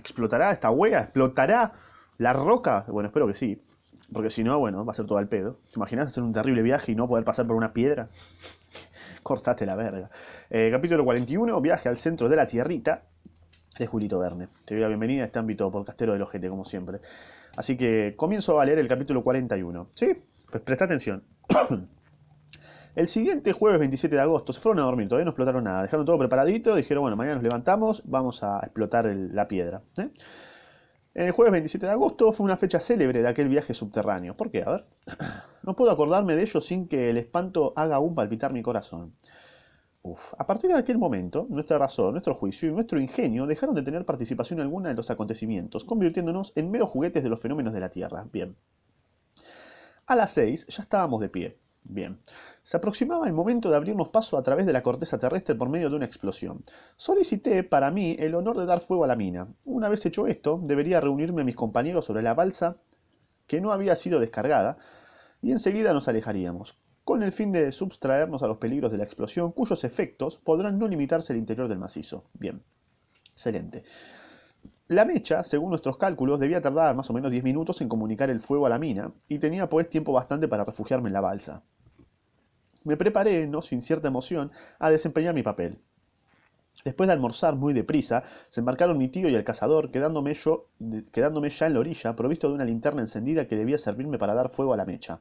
¿Explotará esta hueá? ¿Explotará la roca? Bueno, espero que sí. Porque si no, bueno, va a ser todo al pedo. ¿Te imaginas hacer un terrible viaje y no poder pasar por una piedra? Cortaste la verga. Eh, capítulo 41, viaje al centro de la tierrita de Julito Verne. Te doy la bienvenida a este ámbito podcastero del ojete, como siempre. Así que comienzo a leer el capítulo 41. ¿Sí? Pues presta atención. El siguiente jueves 27 de agosto se fueron a dormir, todavía no explotaron nada. Dejaron todo preparadito, dijeron, bueno, mañana nos levantamos, vamos a explotar la piedra. ¿eh? El jueves 27 de agosto fue una fecha célebre de aquel viaje subterráneo. ¿Por qué? A ver. No puedo acordarme de ello sin que el espanto haga aún palpitar mi corazón. Uf. A partir de aquel momento, nuestra razón, nuestro juicio y nuestro ingenio dejaron de tener participación alguna en los acontecimientos, convirtiéndonos en meros juguetes de los fenómenos de la Tierra. Bien. A las seis ya estábamos de pie. Bien. Se aproximaba el momento de abrirnos paso a través de la corteza terrestre por medio de una explosión. Solicité para mí el honor de dar fuego a la mina. Una vez hecho esto, debería reunirme a mis compañeros sobre la balsa que no había sido descargada, y enseguida nos alejaríamos, con el fin de subtraernos a los peligros de la explosión, cuyos efectos podrán no limitarse al interior del macizo. Bien. Excelente. La mecha, según nuestros cálculos, debía tardar más o menos 10 minutos en comunicar el fuego a la mina, y tenía pues tiempo bastante para refugiarme en la balsa. Me preparé, no sin cierta emoción, a desempeñar mi papel. Después de almorzar muy deprisa, se embarcaron mi tío y el cazador, quedándome, yo, quedándome ya en la orilla, provisto de una linterna encendida que debía servirme para dar fuego a la mecha.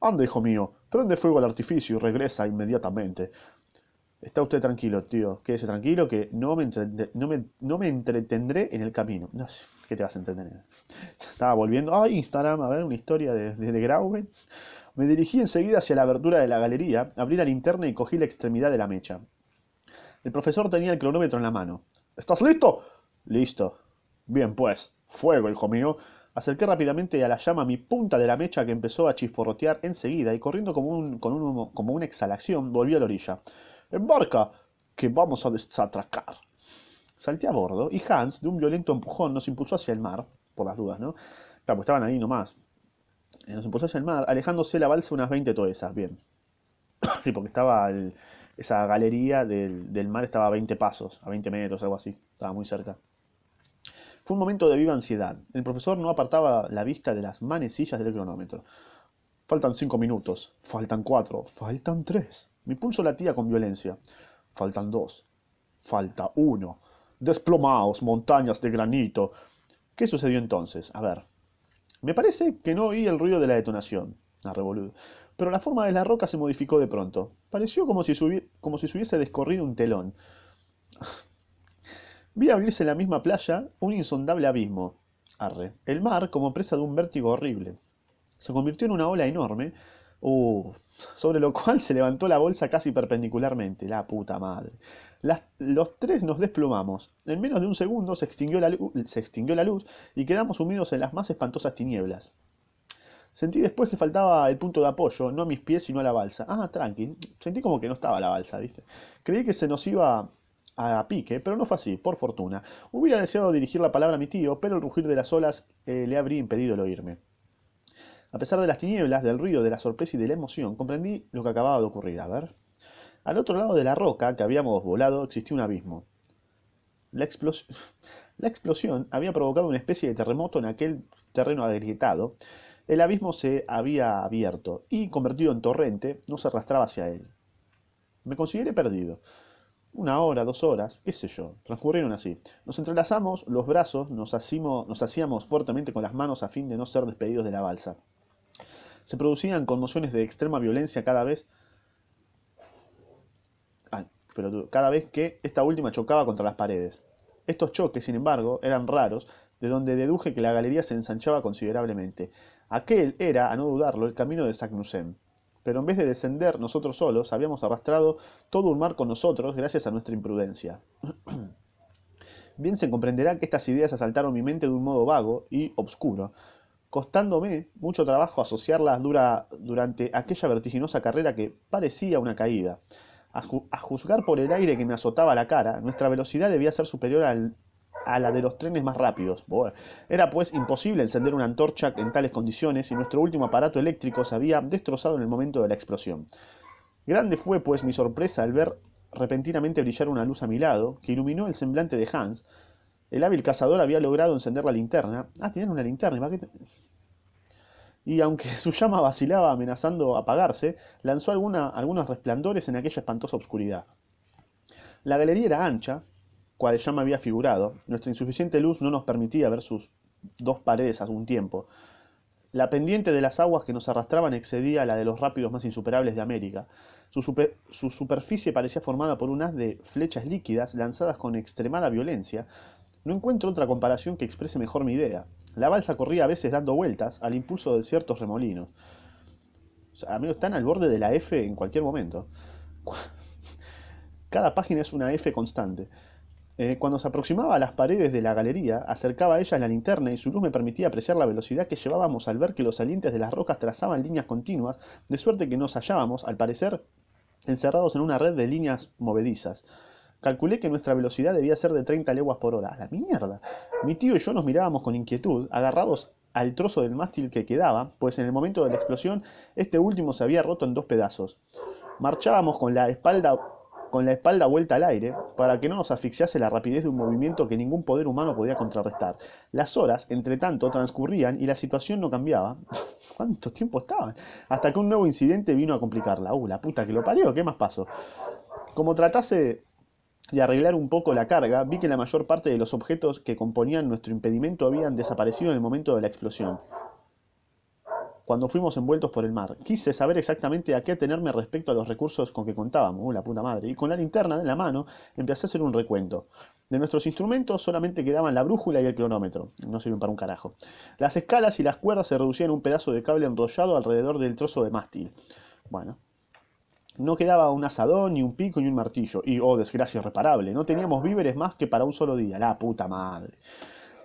Anda, hijo mío, prende fuego al artificio y regresa inmediatamente. Está usted tranquilo, tío. Quédese tranquilo que no me, no me, no me entretendré en el camino. No ¿qué te vas a entretener? Estaba volviendo a Instagram a ver una historia de, de, Grauben. Me dirigí enseguida hacia la abertura de la galería, abrí la linterna y cogí la extremidad de la mecha. El profesor tenía el cronómetro en la mano. ¿Estás listo? Listo. Bien, pues. Fuego, hijo mío. Acerqué rápidamente a la llama mi punta de la mecha que empezó a chisporrotear enseguida y corriendo como, un, con un, como una exhalación volví a la orilla. ¡Embarca! que vamos a desatracar. Salté a bordo y Hans, de un violento empujón, nos impulsó hacia el mar, por las dudas, ¿no? Claro, pues estaban ahí nomás. Eh, nos impulsó hacia el mar, alejándose la balsa unas 20 toesas, bien. sí, porque estaba esa galería del, del, mar estaba a 20 pasos, a 20 metros, algo así. Estaba muy cerca. Fue un momento de viva ansiedad. El profesor no apartaba la vista de las manecillas del cronómetro. Faltan cinco minutos, faltan cuatro, faltan tres. Mi pulso latía con violencia. Faltan dos, falta uno. Desplomaos, montañas de granito. ¿Qué sucedió entonces? A ver. Me parece que no oí el ruido de la detonación. La. Pero la forma de la roca se modificó de pronto. Pareció como si, como si se hubiese descorrido un telón. Vi abrirse en la misma playa un insondable abismo. Arre. El mar como presa de un vértigo horrible se convirtió en una ola enorme, uh, sobre lo cual se levantó la bolsa casi perpendicularmente. La puta madre. los tres nos desplomamos. En menos de un segundo se extinguió, la, se extinguió la luz y quedamos sumidos en las más espantosas tinieblas. Sentí después que faltaba el punto de apoyo, no a mis pies sino a la balsa. Ah, tranqui. Sentí como que no estaba la balsa, ¿viste? Creí que se nos iba a pique, pero no fue así, por fortuna. Hubiera deseado dirigir la palabra a mi tío, pero el rugir de las olas eh, le habría impedido el oírme. A pesar de las tinieblas, del ruido, de la sorpresa y de la emoción, comprendí lo que acababa de ocurrir. A ver. Al otro lado de la roca que habíamos volado existía un abismo. La, la explosión había provocado una especie de terremoto en aquel terreno agrietado. El abismo se había abierto y, convertido en torrente, no se arrastraba hacia él. Me consideré perdido. Una hora, dos horas, qué sé yo, transcurrieron así. Nos entrelazamos los brazos, nos, hacíamos fuertemente con las manos a fin de no ser despedidos de la balsa. Se producían conmociones de extrema violencia cada vez, pero cada vez que esta última chocaba contra las paredes. Estos choques, sin embargo, eran raros, de donde deduje que la galería se ensanchaba considerablemente. Aquel era, a no dudarlo, el camino de Saknussemm. Pero en vez de descender nosotros solos, habíamos arrastrado todo un mar con nosotros gracias a nuestra imprudencia. Bien se comprenderá que estas ideas asaltaron mi mente de un modo vago y obscuro, costándome mucho trabajo asociarlas dura, durante aquella vertiginosa carrera que parecía una caída. A, juzgar por el aire que me azotaba la cara, nuestra velocidad debía ser superior a la de los trenes más rápidos. era pues imposible encender una antorcha en tales condiciones y nuestro último aparato eléctrico se había destrozado en el momento de la explosión. Grande fue pues mi sorpresa al ver repentinamente brillar una luz a mi lado, que iluminó el semblante de Hans, El hábil cazador había logrado encender la linterna. Ah, tenían una linterna. ¿y para qué Y aunque su llama vacilaba amenazando apagarse, lanzó algunos resplandores en aquella espantosa oscuridad. La galería era ancha, cual ya me había figurado. Nuestra insuficiente luz no nos permitía ver sus dos paredes a un tiempo. La pendiente de las aguas que nos arrastraban excedía la de los rápidos más insuperables de América. Su, su superficie parecía formada por un haz de flechas líquidas lanzadas con extremada violencia. No encuentro otra comparación que exprese mejor mi idea. La balsa corría a veces dando vueltas al impulso de ciertos remolinos. O sea, amigos, están al borde de la F en cualquier momento. Cada página es una F constante. Eh, cuando se aproximaba a las paredes de la galería, acercaba a ellas la linterna y su luz me permitía apreciar la velocidad que llevábamos al ver que los salientes de las rocas trazaban líneas continuas, de suerte que nos hallábamos, al parecer, encerrados en una red de líneas movedizas. Calculé que nuestra velocidad debía ser de 30 leguas por hora. ¡A la mierda! Mi tío y yo nos mirábamos con inquietud, agarrados al trozo del mástil que quedaba, pues en el momento de la explosión este último se había roto en dos pedazos. Marchábamos con la espalda con la espalda vuelta al aire, para que no nos asfixiase la rapidez de un movimiento que ningún poder humano podía contrarrestar. Las horas, entre tanto, transcurrían y la situación no cambiaba. ¿Cuánto tiempo estaban? Hasta que un nuevo incidente vino a complicarla. ¡Uh, la puta que lo parió! ¿Qué más pasó? Como tratase de arreglar un poco la carga, vi que la mayor parte de los objetos que componían nuestro impedimento habían desaparecido en el momento de la explosión cuando fuimos envueltos por el mar. Quise saber exactamente a qué atenerme respecto a los recursos con que contábamos, uh, la puta madre, y con la linterna en la mano empecé a hacer un recuento. De nuestros instrumentos solamente quedaban la brújula y el cronómetro, no sirven para un carajo. Las escalas y las cuerdas se reducían a un pedazo de cable enrollado alrededor del trozo de mástil. Bueno. No quedaba un asadón, ni un pico, ni un martillo. Y, oh, desgracia irreparable, no teníamos víveres más que para un solo día. La puta madre.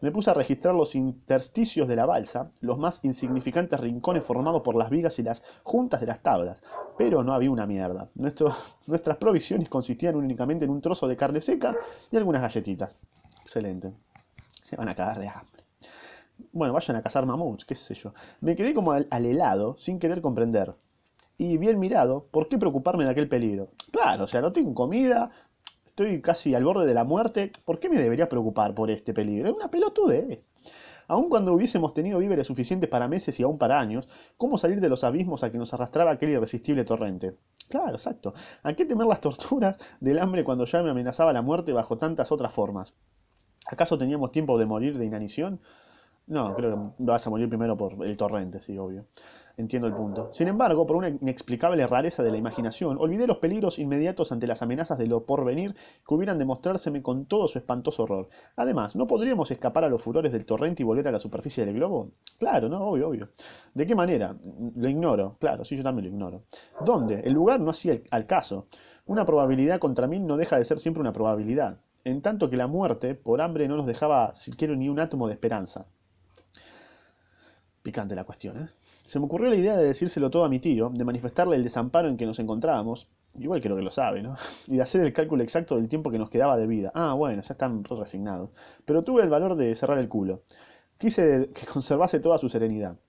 Me puse a registrar los intersticios de la balsa, los más insignificantes rincones formados por las vigas y las juntas de las tablas, pero no había una mierda. Nuestro- nuestras provisiones consistían únicamente en un trozo de carne seca y algunas galletitas. Excelente. Se van a cagar de hambre. Bueno, vayan a cazar mamuts, qué sé yo. Me quedé como al, al helado, sin querer comprender. Y bien mirado, ¿por qué preocuparme de aquel peligro? Claro, o sea, no tengo comida, estoy casi al borde de la muerte, ¿por qué me debería preocupar por este peligro? Es una pelotudez. Aun cuando hubiésemos tenido víveres suficientes para meses y aún para años, ¿cómo salir de los abismos a que nos arrastraba aquel irresistible torrente? Claro, exacto. ¿A qué temer las torturas del hambre cuando ya me amenazaba la muerte bajo tantas otras formas? ¿Acaso teníamos tiempo de morir de inanición? No, creo que vas a morir primero por el torrente, sí, obvio. Entiendo el punto. Sin embargo, por una inexplicable rareza de la imaginación, olvidé los peligros inmediatos ante las amenazas de lo porvenir que hubieran de mostrárseme con todo su espantoso horror. Además, ¿no podríamos escapar a los furores del torrente y volver a la superficie del globo? Claro, no, obvio, obvio. ¿De qué manera? Lo ignoro. Claro, sí, yo también lo ignoro. ¿Dónde? El lugar no hacía al caso. Una probabilidad contra mí no deja de ser siempre una probabilidad. En tanto que la muerte, por hambre, no nos dejaba siquiera ni un átomo de esperanza. Picante la cuestión, ¿eh? Se me ocurrió la idea de decírselo todo a mi tío, de manifestarle el desamparo en que nos encontrábamos, igual creo que lo sabe, ¿no? Y de hacer el cálculo exacto del tiempo que nos quedaba de vida. Ah, bueno, ya están re resignados. Pero tuve el valor de cerrar el culo. Quise que conservase toda su serenidad.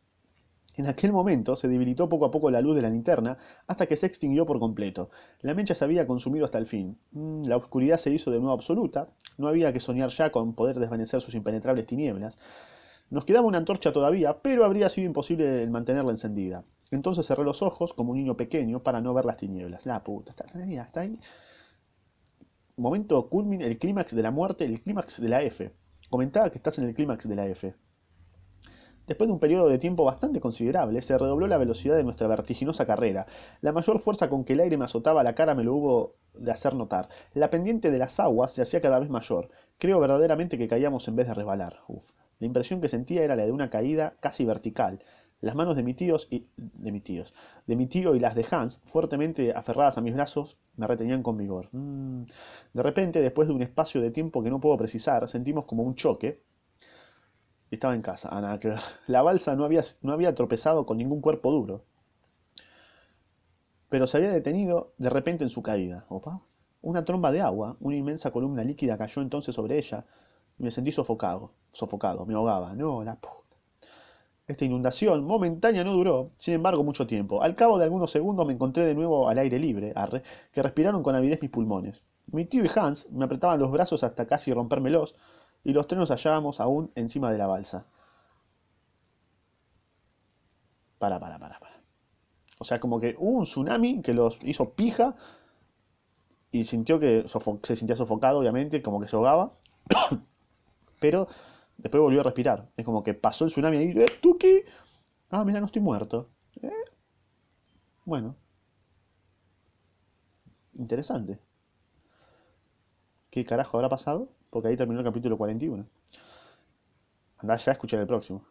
En aquel momento se debilitó poco a poco la luz de la linterna hasta que se extinguió por completo. La mecha se había consumido hasta el fin. Mm, La oscuridad se hizo de nuevo absoluta. No había que soñar ya con poder desvanecer sus impenetrables tinieblas. Nos quedaba una antorcha todavía, pero habría sido imposible mantenerla encendida. Entonces cerré los ojos como un niño pequeño para no ver las tinieblas. La puta, está está ahí. Momento culmin, el clímax de la muerte, el clímax de la F. Comentaba que estás en el clímax de la F. Después de un periodo de tiempo bastante considerable, se redobló la velocidad de nuestra vertiginosa carrera. La mayor fuerza con que el aire me azotaba la cara me lo hubo de hacer notar. La pendiente de las aguas se hacía cada vez mayor. Creo verdaderamente que caíamos en vez de resbalar. Uf. La impresión que sentía era la de una caída casi vertical. Las manos de mis tíos y de mis tíos, de mi tío y las de Hans, fuertemente aferradas a mis brazos, me retenían con vigor. Mm. De repente, después de un espacio de tiempo que no puedo precisar, sentimos como un choque. Estaba en casa, ah, nada que. La balsa no había, no había tropezado con ningún cuerpo duro, pero se había detenido de repente en su caída. Opa. Una tromba de agua, una inmensa columna líquida cayó entonces sobre ella y me sentí sofocado, sofocado, me ahogaba. No, la puta. Esta inundación momentánea no duró, sin embargo, mucho tiempo. Al cabo de algunos segundos me encontré de nuevo al aire libre, arre, que respiraron con avidez mis pulmones. Mi tío y Hans me apretaban los brazos hasta casi rompérmelos, y los tres nos hallábamos aún encima de la balsa. Para, para, para, para. O sea, como que hubo un tsunami que los hizo pija y sintió que se sentía sofocado, obviamente, como que se ahogaba. Pero después volvió a respirar. Es como que pasó el tsunami ahí. ¿Eh, ¿Tú qué? Ah, mira, no estoy muerto. ¿Eh? Bueno. Interesante. ¿Qué carajo habrá pasado? Porque ahí terminó el capítulo 41. Andá ya a escuchar el próximo.